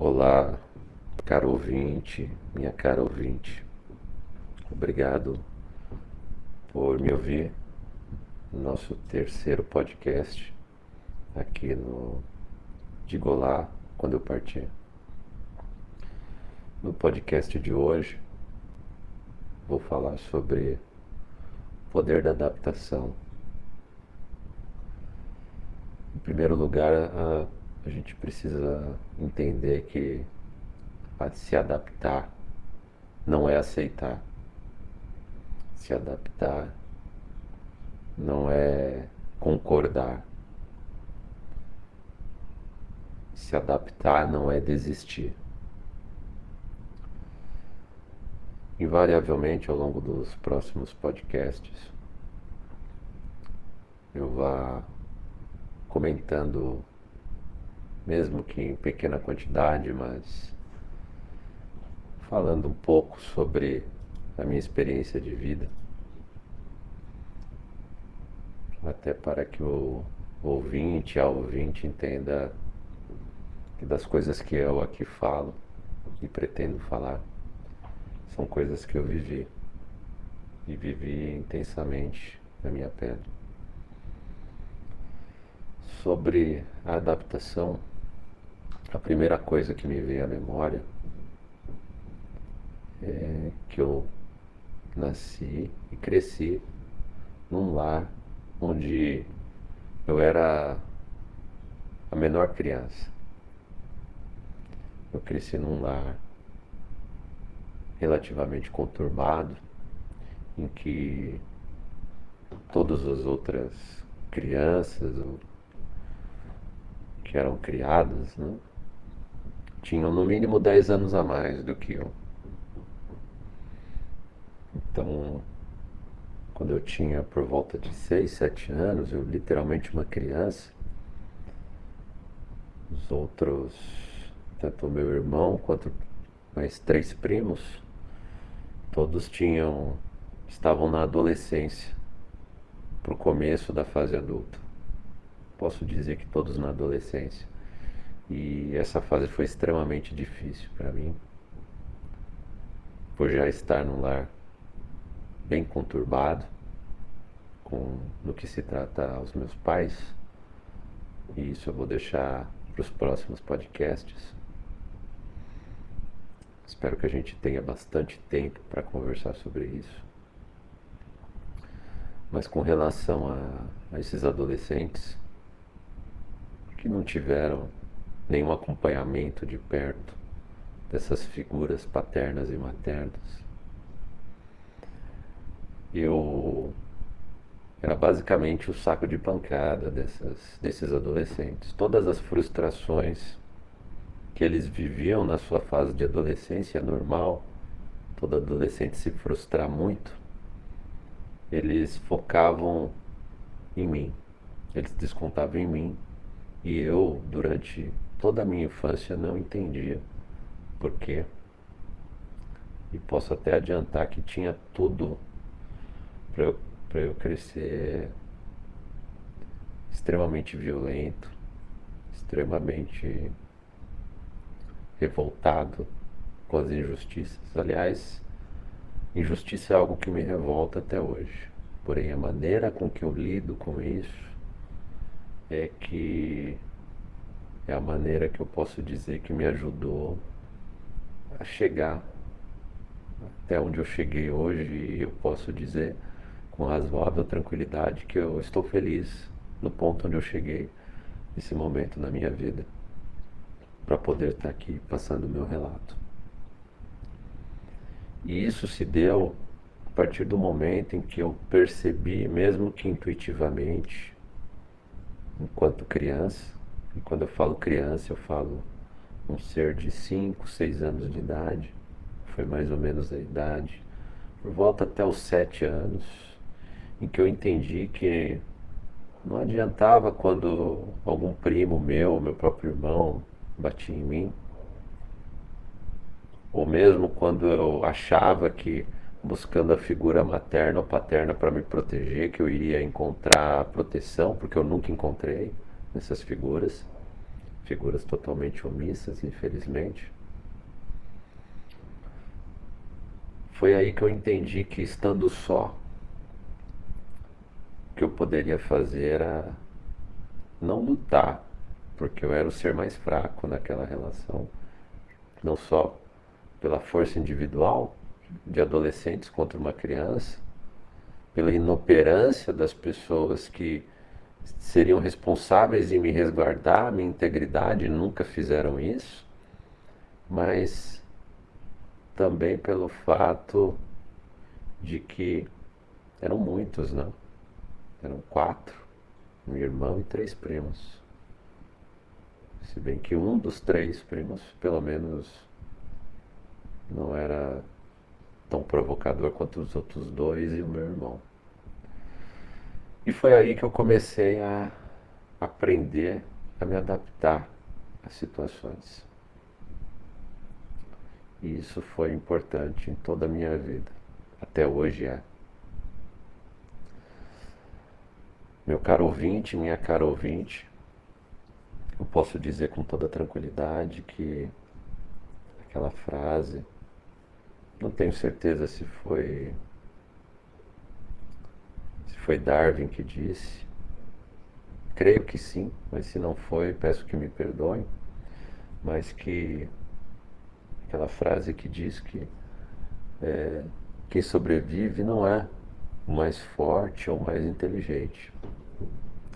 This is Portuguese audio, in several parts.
Olá, caro ouvinte, minha cara ouvinte. Obrigado por me ouvir no nosso terceiro podcast aqui no Digo Olá quando eu partir. No podcast de hoje vou falar sobre poder da adaptação. Em primeiro lugar, a, a gente precisa entender que se adaptar não é aceitar. Se adaptar não é concordar. Se adaptar não é desistir. Invariavelmente, ao longo dos próximos podcasts, eu vá comentando, mesmo que em pequena quantidade, mas falando um pouco sobre a minha experiência de vida, até para que o ouvinte, a ouvinte entenda que das coisas que eu aqui falo e pretendo falar são coisas que eu vivi e vivi intensamente na minha pele. Sobre a adaptação, a primeira coisa que me veio à memória é que eu nasci e cresci num lar onde eu era a menor criança. Eu cresci num lar relativamente conturbado, em que todas as outras crianças que eram criadas né, tinham no mínimo 10 anos a mais do que eu. Então, quando eu tinha por volta de 6, 7 anos, eu literalmente uma criança, os outros, tanto meu irmão quanto mais três primos, todos tinham estavam na adolescência, para o começo da fase adulta. Posso dizer que todos na adolescência. E essa fase foi extremamente difícil para mim, por já estar num lar bem conturbado com no que se trata aos meus pais. E isso eu vou deixar para os próximos podcasts. Espero que a gente tenha bastante tempo para conversar sobre isso. Mas com relação a, a esses adolescentes que não tiveram nenhum acompanhamento de perto dessas figuras paternas e maternas, eu era basicamente o saco de pancada dessas, desses adolescentes. Todas as frustrações que eles viviam na sua fase de adolescência normal, todo adolescente se frustrar muito, eles focavam em mim, eles descontavam em mim e eu, durante toda a minha infância, não entendia por quê. E posso até adiantar que tinha tudo para eu, eu crescer extremamente violento, extremamente revoltado com as injustiças. Aliás, injustiça é algo que me revolta até hoje. Porém, a maneira com que eu lido com isso é que é a maneira que eu posso dizer que me ajudou a chegar até onde eu cheguei hoje e eu posso dizer com razoável tranquilidade que eu estou feliz no ponto onde eu cheguei nesse momento na minha vida para poder estar aqui passando o meu relato. E isso se deu a partir do momento em que eu percebi, mesmo que intuitivamente, enquanto criança, e quando eu falo criança, eu falo um ser de 5, 6 anos de idade, foi mais ou menos a idade, por volta até os 7 anos, em que eu entendi que não adiantava quando algum primo meu, meu próprio irmão, batia em mim. Ou mesmo quando eu achava que buscando a figura materna ou paterna para me proteger, que eu iria encontrar proteção, porque eu nunca encontrei nessas figuras. figuras totalmente omissas, infelizmente. Foi aí que eu entendi que estando só, o que eu poderia fazer era não lutar, porque eu era o ser mais fraco naquela relação, não só pela força individual de adolescentes contra uma criança, pela inoperância das pessoas que seriam responsáveis em me resguardar, minha integridade, nunca fizeram isso, mas também pelo fato de que eram muitos, não? Né? Eram quatro, um irmão e três primos. Se bem que um dos três primos, pelo menos, não era tão provocador quanto os outros dois e o meu irmão. E foi aí que eu comecei a aprender a me adaptar às situações. E isso foi importante em toda a minha vida. Até hoje é. Meu caro ouvinte, minha cara ouvinte, eu posso dizer com toda tranquilidade que aquela frase, não tenho certeza se foi foi Darwin que disse. Creio que sim, mas se não foi, peço que me perdoem. Mas que aquela frase que diz que é, quem sobrevive não é o mais forte ou mais inteligente,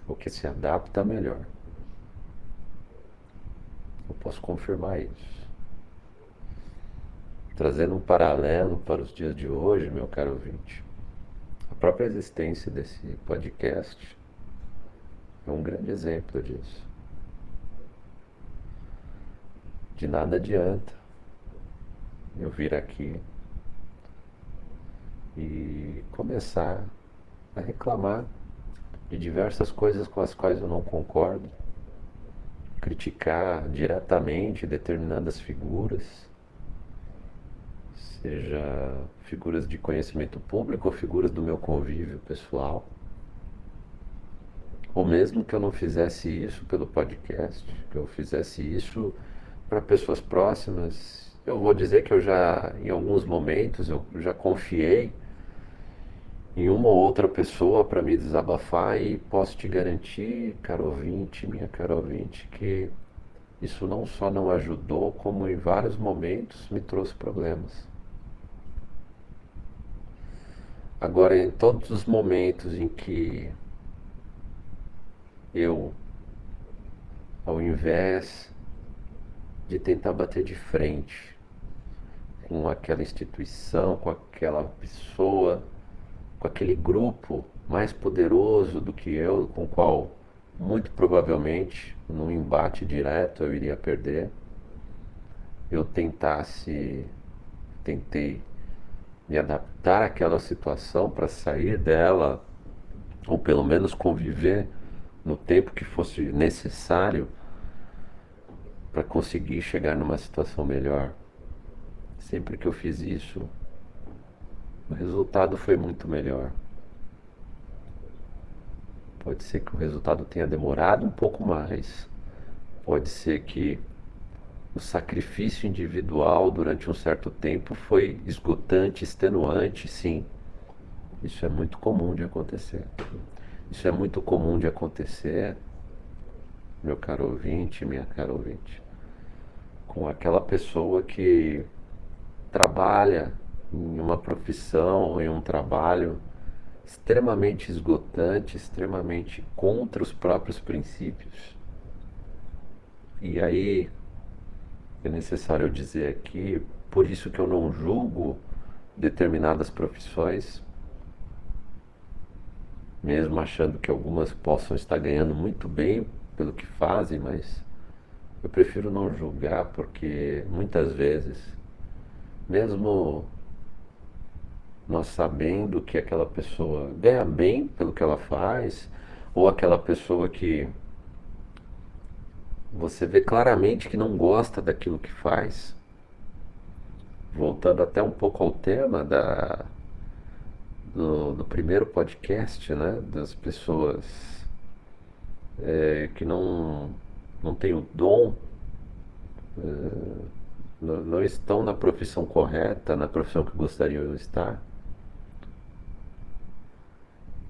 o que se adapta melhor. Eu posso confirmar isso. Trazendo um paralelo para os dias de hoje, meu caro ouvinte própria existência desse podcast é um grande exemplo disso. De nada adianta eu vir aqui e começar a reclamar de diversas coisas com as quais eu não concordo, criticar diretamente determinadas figuras seja figuras de conhecimento público ou figuras do meu convívio pessoal. Ou mesmo que eu não fizesse isso pelo podcast, que eu fizesse isso para pessoas próximas. Eu vou dizer que eu já, em alguns momentos, eu já confiei em uma ou outra pessoa para me desabafar e posso te garantir, caro ouvinte, minha caro ouvinte, que isso não só não ajudou, como em vários momentos me trouxe problemas. Agora, em todos os momentos em que eu, ao invés de tentar bater de frente com aquela instituição, com aquela pessoa, com aquele grupo mais poderoso do que eu, com o qual muito provavelmente num embate direto eu iria perder, eu tentasse, tentei me adaptar àquela situação para sair dela, ou pelo menos conviver no tempo que fosse necessário para conseguir chegar numa situação melhor. Sempre que eu fiz isso, o resultado foi muito melhor. Pode ser que o resultado tenha demorado um pouco mais. Pode ser que o sacrifício individual durante um certo tempo foi esgotante, extenuante, sim. Isso é muito comum de acontecer. Isso é muito comum de acontecer, meu caro ouvinte, minha cara ouvinte, com aquela pessoa que trabalha em uma profissão, em um trabalho extremamente esgotante, extremamente contra os próprios princípios. E aí é necessário dizer aqui, por isso que eu não julgo determinadas profissões, mesmo achando que algumas possam estar ganhando muito bem pelo que fazem, mas eu prefiro não julgar porque muitas vezes, mesmo nós sabendo que aquela pessoa ganha bem pelo que ela faz, ou aquela pessoa que você vê claramente que não gosta daquilo que faz. Voltando até um pouco ao tema da, do, do primeiro podcast, né? Das pessoas é, que não não têm o dom, uh, não, não estão na profissão correta, na profissão que gostariam de estar.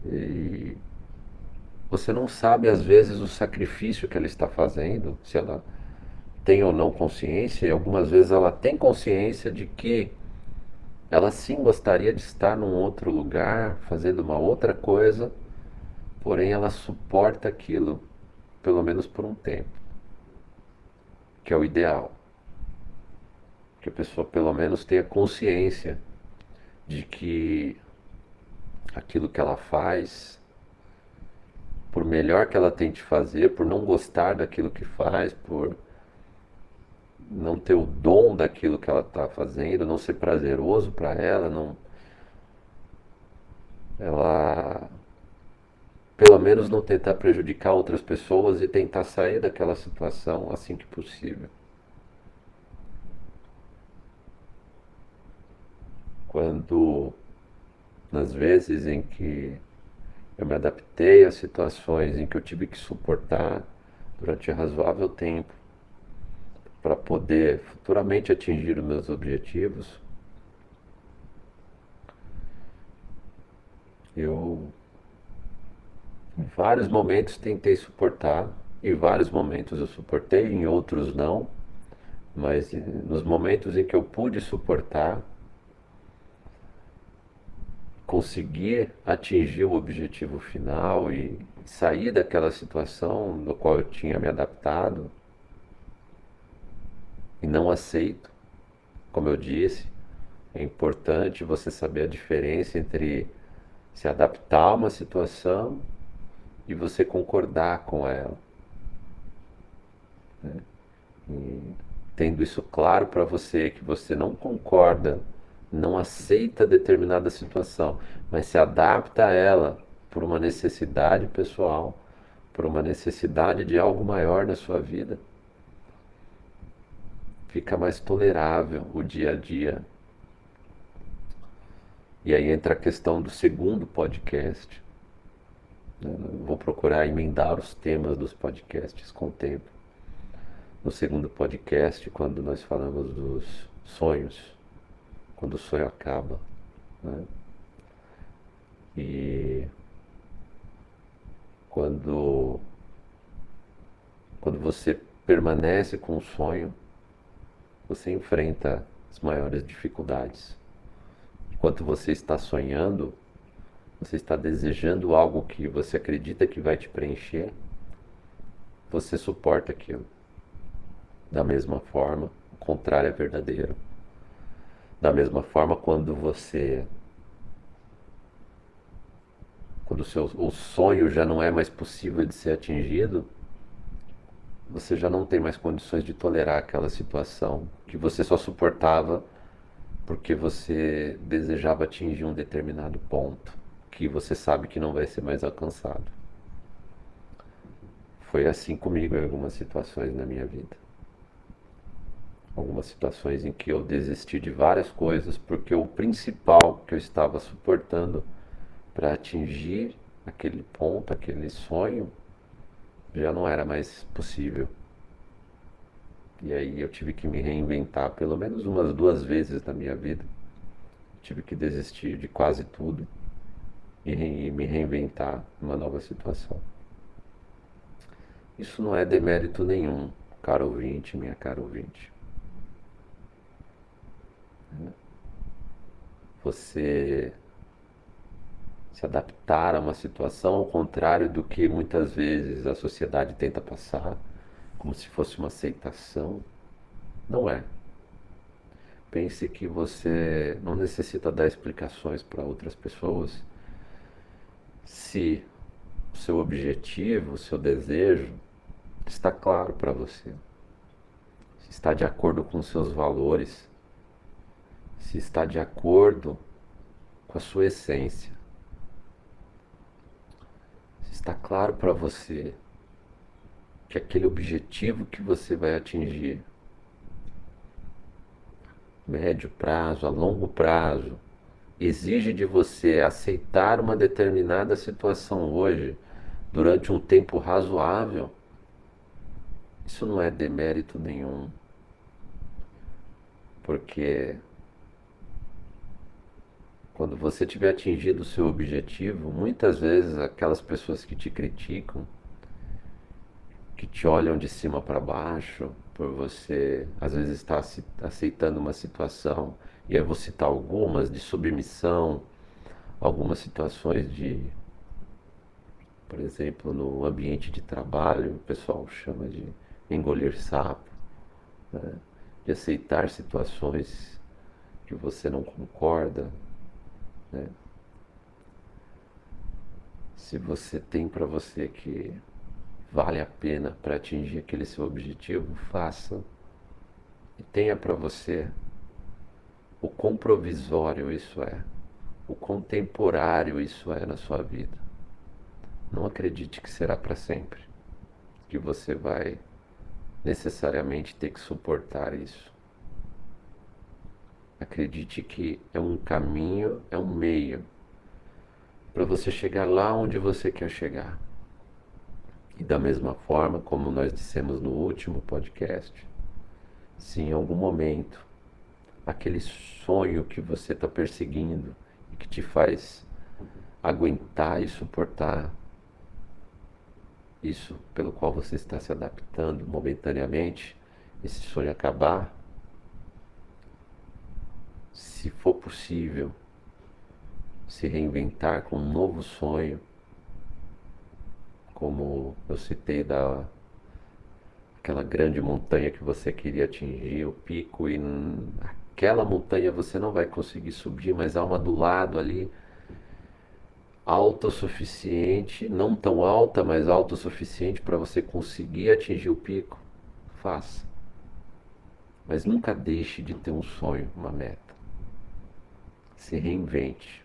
E você não sabe, às vezes, o sacrifício que ela está fazendo, se ela tem ou não consciência, e algumas vezes ela tem consciência de que ela sim gostaria de estar num outro lugar, fazendo uma outra coisa, porém ela suporta aquilo, pelo menos por um tempo, que é o ideal. Que a pessoa pelo menos tenha consciência de que aquilo que ela faz, por melhor que ela tente fazer, por não gostar daquilo que faz, por não ter o dom daquilo que ela está fazendo, não ser prazeroso para ela, não. Ela. Pelo menos não tentar prejudicar outras pessoas e tentar sair daquela situação assim que possível. Quando, nas vezes em que eu me adaptei a situações em que eu tive que suportar durante razoável tempo, para poder futuramente atingir os meus objetivos, eu em vários momentos tentei suportar, em vários momentos eu suportei, em outros não, mas nos momentos em que eu pude suportar, conseguir atingir o objetivo final e sair daquela situação no qual eu tinha me adaptado, e não aceito. Como eu disse, é importante você saber a diferença entre se adaptar a uma situação e você concordar com ela. Né? Tendo isso claro para você, que você não concorda, não aceita determinada situação, mas se adapta a ela por uma necessidade pessoal, por uma necessidade de algo maior na sua vida fica mais tolerável o dia a dia. E aí entra a questão do segundo podcast. Né? Vou procurar emendar os temas dos podcasts com o tempo. No segundo podcast, quando nós falamos dos sonhos, quando o sonho acaba. Né? E quando, quando você permanece com o sonho, você enfrenta as maiores dificuldades. Enquanto você está sonhando, você está desejando algo que você acredita que vai te preencher, você suporta aquilo. Da mesma forma, o contrário é verdadeiro. Da mesma forma, quando você. Quando o, seu, o sonho já não é mais possível de ser atingido, você já não tem mais condições de tolerar aquela situação que você só suportava porque você desejava atingir um determinado ponto que você sabe que não vai ser mais alcançado. Foi assim comigo em algumas situações na minha vida. Algumas situações em que eu desisti de várias coisas porque o principal que eu estava suportando para atingir aquele ponto, aquele sonho, já não era mais possível. E aí eu tive que me reinventar pelo menos umas duas vezes na minha vida. Tive que desistir de quase tudo e me reinventar numa nova situação. Isso não é demérito nenhum, caro ouvinte, minha cara ouvinte. Você se adaptar a uma situação ao contrário do que muitas vezes a sociedade tenta passar, como se fosse uma aceitação. Não é. Pense que você não necessita dar explicações para outras pessoas se o seu objetivo, o seu desejo está claro para você, se está de acordo com seus valores, se está de acordo com a sua essência. Está claro para você que aquele objetivo que você vai atingir, médio prazo, a longo prazo, exige de você aceitar uma determinada situação hoje durante um tempo razoável, Isso não é demérito nenhum, porque quando você tiver atingido o seu objetivo, muitas vezes aquelas pessoas que te criticam, que te olham de cima para baixo, por você às vezes estar aceitando uma situação, e eu vou citar algumas de submissão, algumas situações de, por exemplo, no ambiente de trabalho, o pessoal chama de engolir sapo, né? de aceitar situações que você não concorda, né? Se você tem para você que vale a pena para atingir aquele seu objetivo, faça. E tenha para você o quão provisório isso é, o quão temporário isso é na sua vida. Não acredite que será para sempre, que você vai necessariamente ter que suportar isso. Acredite que é um caminho, é um meio para você chegar lá onde você quer chegar. E da mesma forma, como nós dissemos no último podcast, se em algum momento aquele sonho que você está perseguindo e que te faz aguentar e suportar isso pelo qual você está se adaptando momentaneamente, esse sonho acabar, se for possível, se reinventar com um novo sonho, como eu citei da aquela grande montanha que você queria atingir, o pico, e aquela montanha você não vai conseguir subir, mas há uma do lado ali, alta o suficiente, não tão alta, mas alta o suficiente para você conseguir atingir o pico. Faça. Mas nunca deixe de ter um sonho, uma meta se reinvente.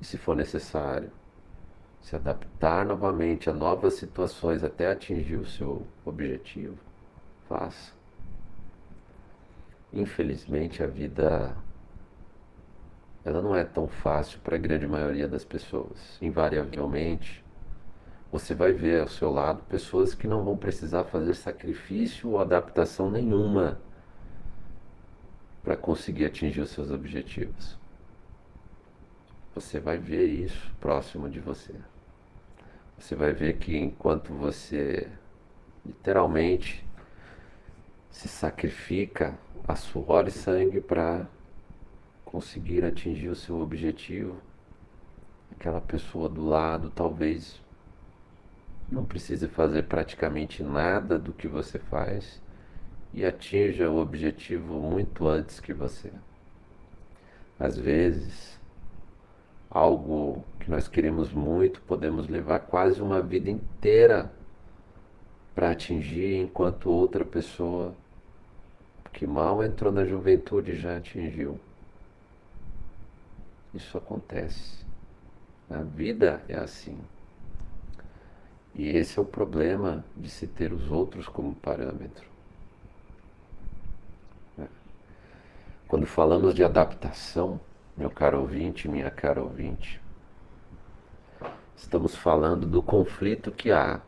E se for necessário, se adaptar novamente a novas situações até atingir o seu objetivo, faça. Infelizmente a vida ela não é tão fácil para a grande maioria das pessoas. Invariavelmente, você vai ver ao seu lado pessoas que não vão precisar fazer sacrifício ou adaptação nenhuma para conseguir atingir os seus objetivos. Você vai ver isso próximo de você. Você vai ver que enquanto você literalmente se sacrifica a suor e sangue para conseguir atingir o seu objetivo, aquela pessoa do lado talvez não precise fazer praticamente nada do que você faz e atinja o objetivo muito antes que você. Às vezes, algo que nós queremos muito, podemos levar quase uma vida inteira para atingir, enquanto outra pessoa que mal entrou na juventude já atingiu. Isso acontece. A vida é assim. E esse é o problema de se ter os outros como parâmetro. Quando falamos de adaptação, meu caro ouvinte, minha cara ouvinte, estamos falando do conflito que há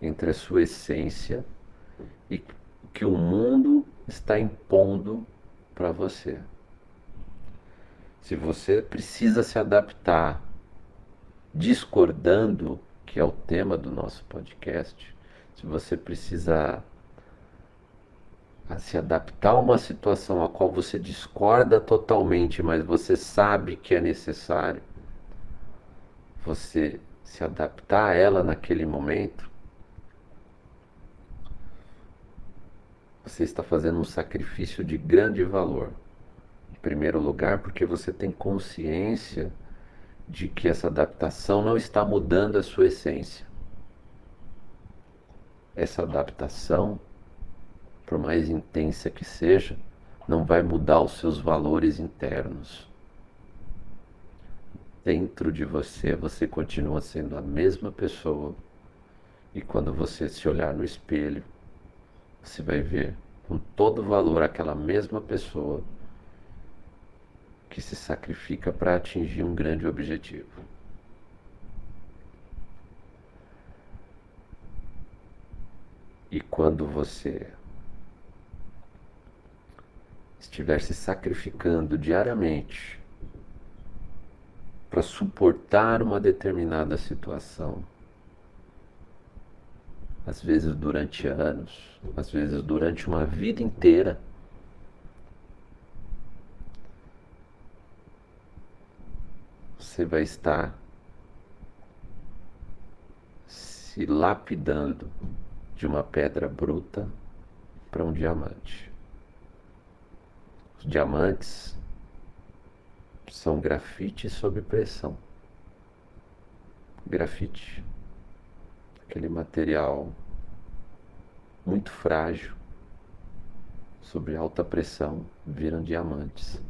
entre a sua essência e que o mundo está impondo para você. Se você precisa se adaptar discordando, que é o tema do nosso podcast, se você precisa a se adaptar a uma situação a qual você discorda totalmente, mas você sabe que é necessário você se adaptar a ela naquele momento, você está fazendo um sacrifício de grande valor. Em primeiro lugar, porque você tem consciência de que essa adaptação não está mudando a sua essência. Essa adaptação por mais intensa que seja, não vai mudar os seus valores internos. Dentro de você, você continua sendo a mesma pessoa. E quando você se olhar no espelho, você vai ver com todo valor aquela mesma pessoa que se sacrifica para atingir um grande objetivo. E quando você estiver se sacrificando diariamente para suportar uma determinada situação, às vezes durante anos, às vezes durante uma vida inteira, você vai estar se lapidando de uma pedra bruta para um diamante. Os diamantes são grafite sob pressão. Grafite, aquele material muito frágil, sob alta pressão, viram diamantes.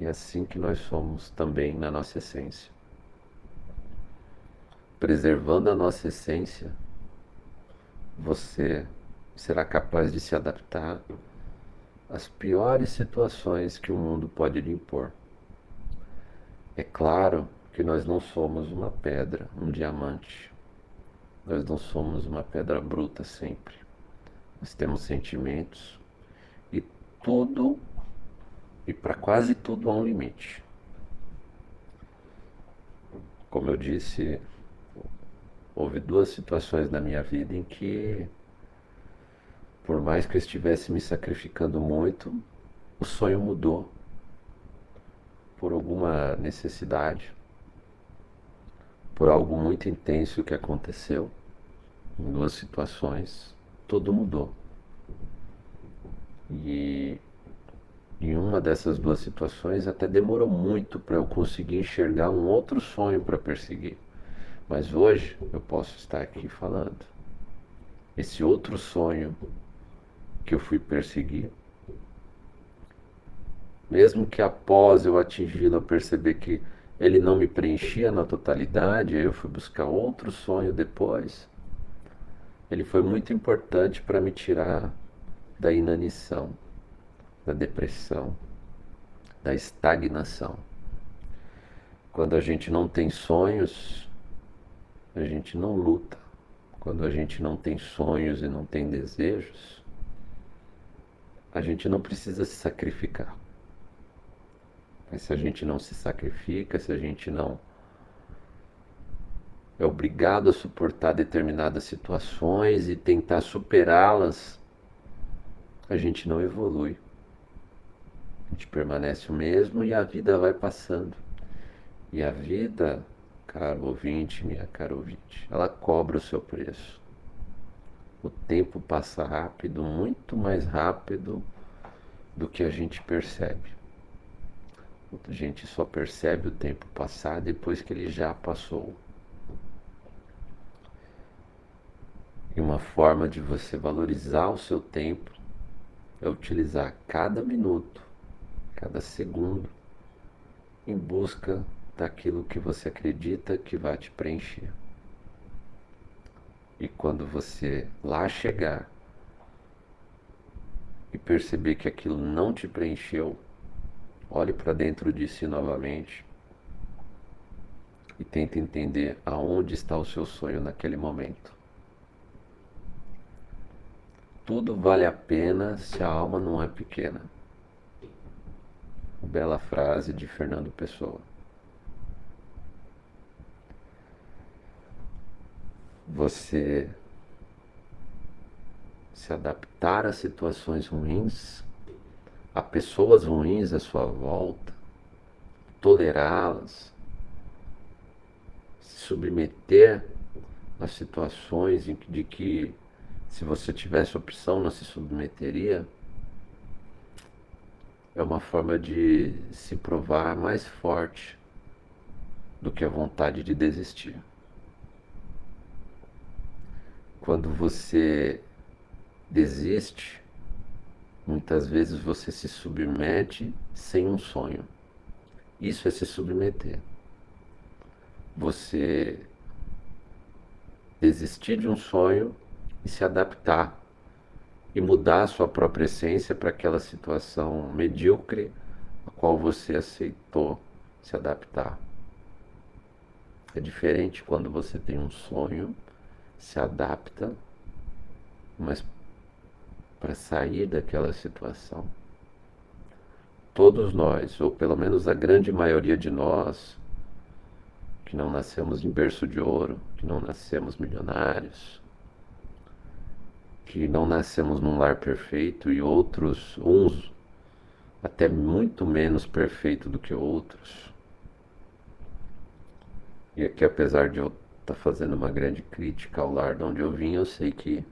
E é assim que nós somos também na nossa essência. Preservando a nossa essência, você será capaz de se adaptar às piores situações que o mundo pode lhe impor. É claro que nós não somos uma pedra, um diamante. Nós não somos uma pedra bruta sempre. Nós temos sentimentos e tudo, e para quase tudo há um limite. Como eu disse, houve duas situações na minha vida em que, por mais que eu estivesse me sacrificando muito, o sonho mudou por alguma necessidade, por algo muito intenso que aconteceu. Em duas situações, tudo mudou. E em uma dessas duas situações até demorou muito para eu conseguir enxergar um outro sonho para perseguir. Mas hoje eu posso estar aqui falando. Esse outro sonho que eu fui perseguir, mesmo que após eu atingi-lo eu perceber que ele não me preenchia na totalidade, eu fui buscar outro sonho depois. Ele foi muito importante para me tirar da inanição, da depressão, da estagnação. Quando a gente não tem sonhos, a gente não luta, quando a gente não tem sonhos e não tem desejos, a gente não precisa se sacrificar. Mas se a gente não se sacrifica, se a gente não é obrigado a suportar determinadas situações e tentar superá-las, a gente não evolui. A gente permanece o mesmo e a vida vai passando. E a vida caro ouvinte, minha cara ouvinte, ela cobra o seu preço. O tempo passa rápido, muito mais rápido do que a gente percebe. A gente só percebe o tempo passar depois que ele já passou. E uma forma de você valorizar o seu tempo é utilizar cada minuto, cada segundo em busca daquilo que você acredita que vai te preencher. E quando você lá chegar e perceber que aquilo não te preencheu, olhe para dentro de si novamente e tente entender aonde está o seu sonho naquele momento. Tudo vale a pena se a alma não é pequena. Bela frase de Fernando Pessoa. Você se adaptar a situações ruins, a pessoas ruins à sua volta, tolerá-las, se submeter a situações de que se você tivesse opção não se submeteria, é uma forma de se provar mais forte do que a vontade de desistir. Quando você desiste, muitas vezes você se submete sem um sonho. Isso é se submeter. Você desistir de um sonho e se adaptar e mudar a sua própria essência para aquela situação medíocre a qual você aceitou se adaptar. É diferente quando você tem um sonho se adapta, mas para sair daquela situação, todos nós, ou pelo menos a grande maioria de nós, que não nascemos em berço de ouro, que não nascemos milionários, que não nascemos num lar perfeito e outros, uns até muito menos perfeito do que outros. E aqui, apesar de eu tá fazendo uma grande crítica ao lar de onde eu vim, eu sei que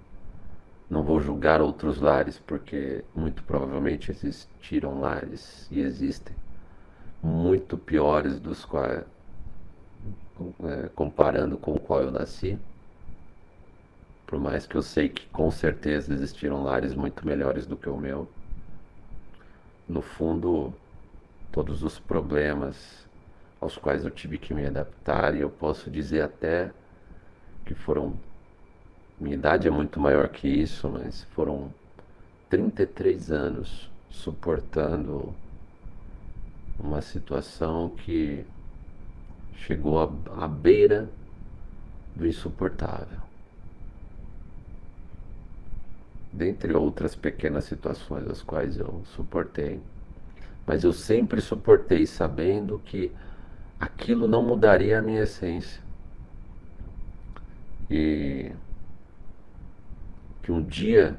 não vou julgar outros lares, porque muito provavelmente existiram lares e existem muito piores dos quais é, comparando com o qual eu nasci. Por mais que eu sei que com certeza existiram lares muito melhores do que o meu. No fundo, todos os problemas aos quais eu tive que me adaptar, e eu posso dizer até que foram. Minha idade é muito maior que isso, mas foram 33 anos suportando uma situação que chegou à, à beira do insuportável. Dentre outras pequenas situações as quais eu suportei. Mas eu sempre suportei sabendo que aquilo não mudaria a minha essência. E que um dia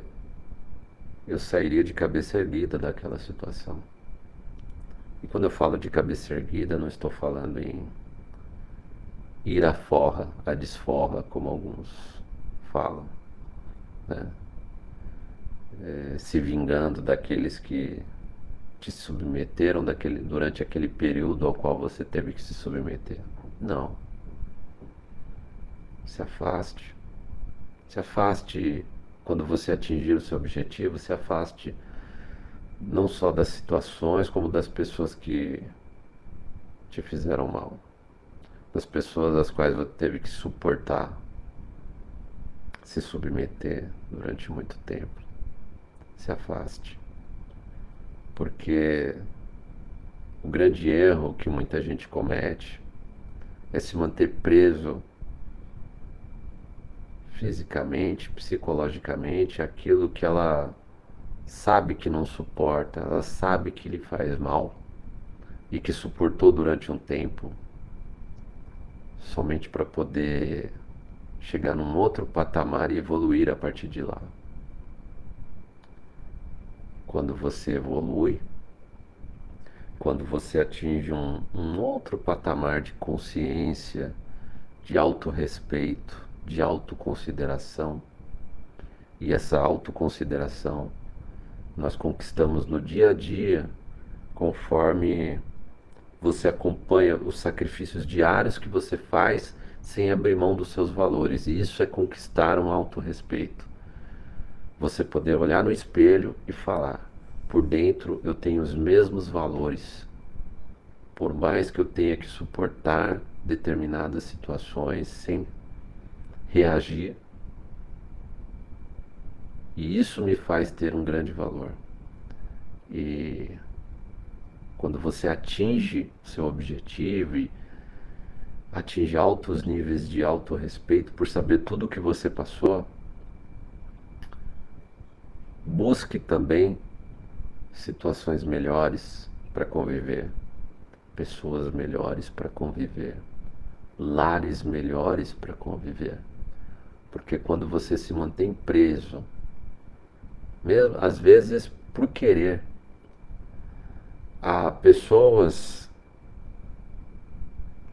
eu sairia de cabeça erguida daquela situação. E quando eu falo de cabeça erguida, não estou falando em ir à forra, à desforra, como alguns falam, né? é, se vingando daqueles que te submeteram daquele, durante aquele período ao qual você teve que se submeter. Não. Se afaste. Se afaste quando você atingir o seu objetivo, se afaste não só das situações, como das pessoas que te fizeram mal das pessoas às quais você teve que suportar, se submeter durante muito tempo. Se afaste. Porque o grande erro que muita gente comete é se manter preso fisicamente, psicologicamente, aquilo que ela sabe que não suporta, ela sabe que lhe faz mal e que suportou durante um tempo somente para poder chegar num outro patamar e evoluir a partir de lá. Quando você evolui, quando você atinge um, um outro patamar de consciência, de autorrespeito, de autoconsideração, e essa autoconsideração nós conquistamos no dia a dia conforme você acompanha os sacrifícios diários que você faz sem abrir mão dos seus valores. E isso é conquistar um autorrespeito. Você poder olhar no espelho e falar: por dentro eu tenho os mesmos valores. Por mais que eu tenha que suportar determinadas situações sem reagir. E isso me faz ter um grande valor. E quando você atinge seu objetivo e atinge altos níveis de autorrespeito por saber tudo o que você passou, busque também situações melhores para conviver, pessoas melhores para conviver, lares melhores para conviver. Porque quando você se mantém preso, mesmo às vezes por querer, há pessoas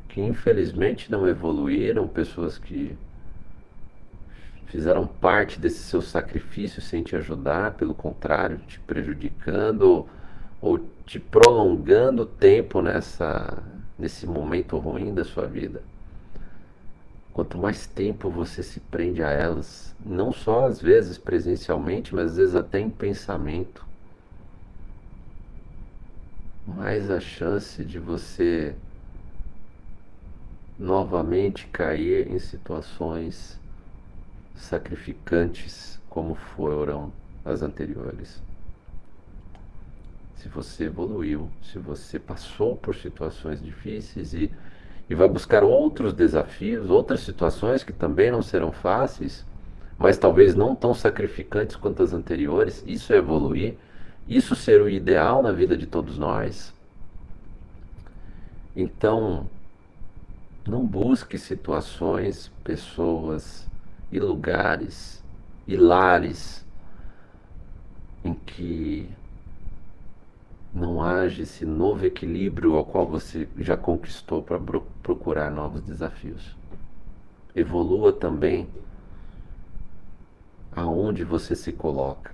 que infelizmente não evoluíram, pessoas que fizeram parte desse seu sacrifício sem te ajudar, pelo contrário, te prejudicando ou te prolongando o tempo nessa nesse momento ruim da sua vida. Quanto mais tempo você se prende a elas, não só às vezes presencialmente, mas às vezes até em pensamento, mais a chance de você novamente cair em situações sacrificantes como foram as anteriores. Se você evoluiu, se você passou por situações difíceis e, e vai buscar outros desafios, outras situações que também não serão fáceis, mas talvez não tão sacrificantes quanto as anteriores. Isso é evoluir, isso ser o ideal na vida de todos nós. Então, não busque situações, pessoas e lugares e lares em que não haja esse novo equilíbrio ao qual você já conquistou para procurar novos desafios. Evolua também aonde você se coloca,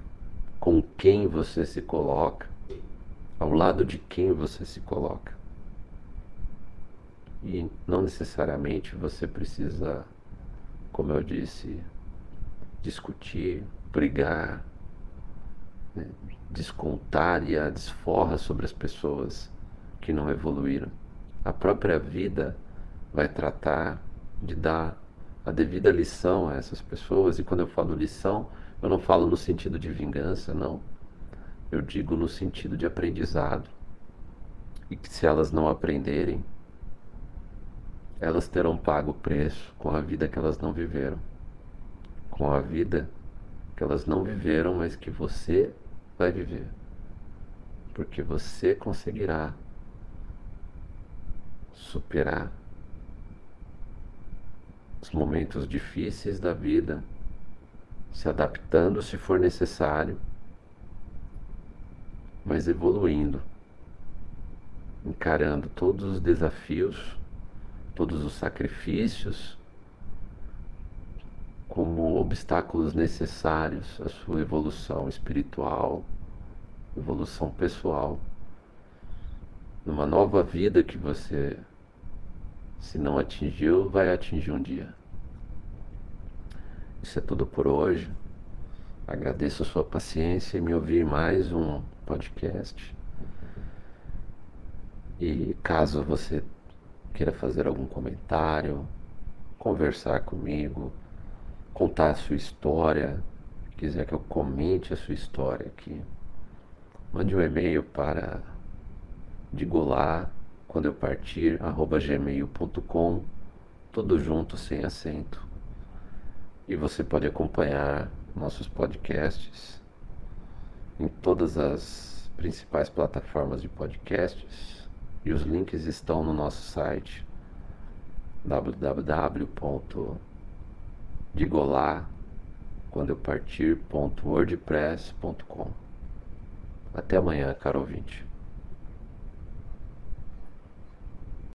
com quem você se coloca, ao lado de quem você se coloca. E não necessariamente você precisa, como eu disse, discutir, brigar, né, descontar e a desforra sobre as pessoas que não evoluíram. A própria vida vai tratar de dar a devida lição a essas pessoas, e quando eu falo lição, eu não falo no sentido de vingança, não. Eu digo no sentido de aprendizado. E que se elas não aprenderem, elas terão pago o preço com a vida que elas não viveram. Com a vida que elas não viveram, mas que você vai viver. Porque você conseguirá superar os momentos difíceis da vida, se adaptando se for necessário, mas evoluindo, encarando todos os desafios, todos os sacrifícios como obstáculos necessários à sua evolução espiritual, evolução pessoal, numa nova vida que você, se não atingiu, vai atingir um dia. Isso é tudo por hoje. Agradeço a sua paciência em me ouvir mais um podcast. E caso você queira fazer algum comentário, conversar comigo, contar a sua história, quiser que eu comente a sua história aqui, mande um e-mail para digolá quando eu partir arroba gmail.com tudo junto sem acento. E você pode acompanhar nossos podcasts em todas as principais plataformas de podcasts e os links estão no nosso site www Digo lá quando eu partir.wordpress.com. Até amanhã, caro ouvinte.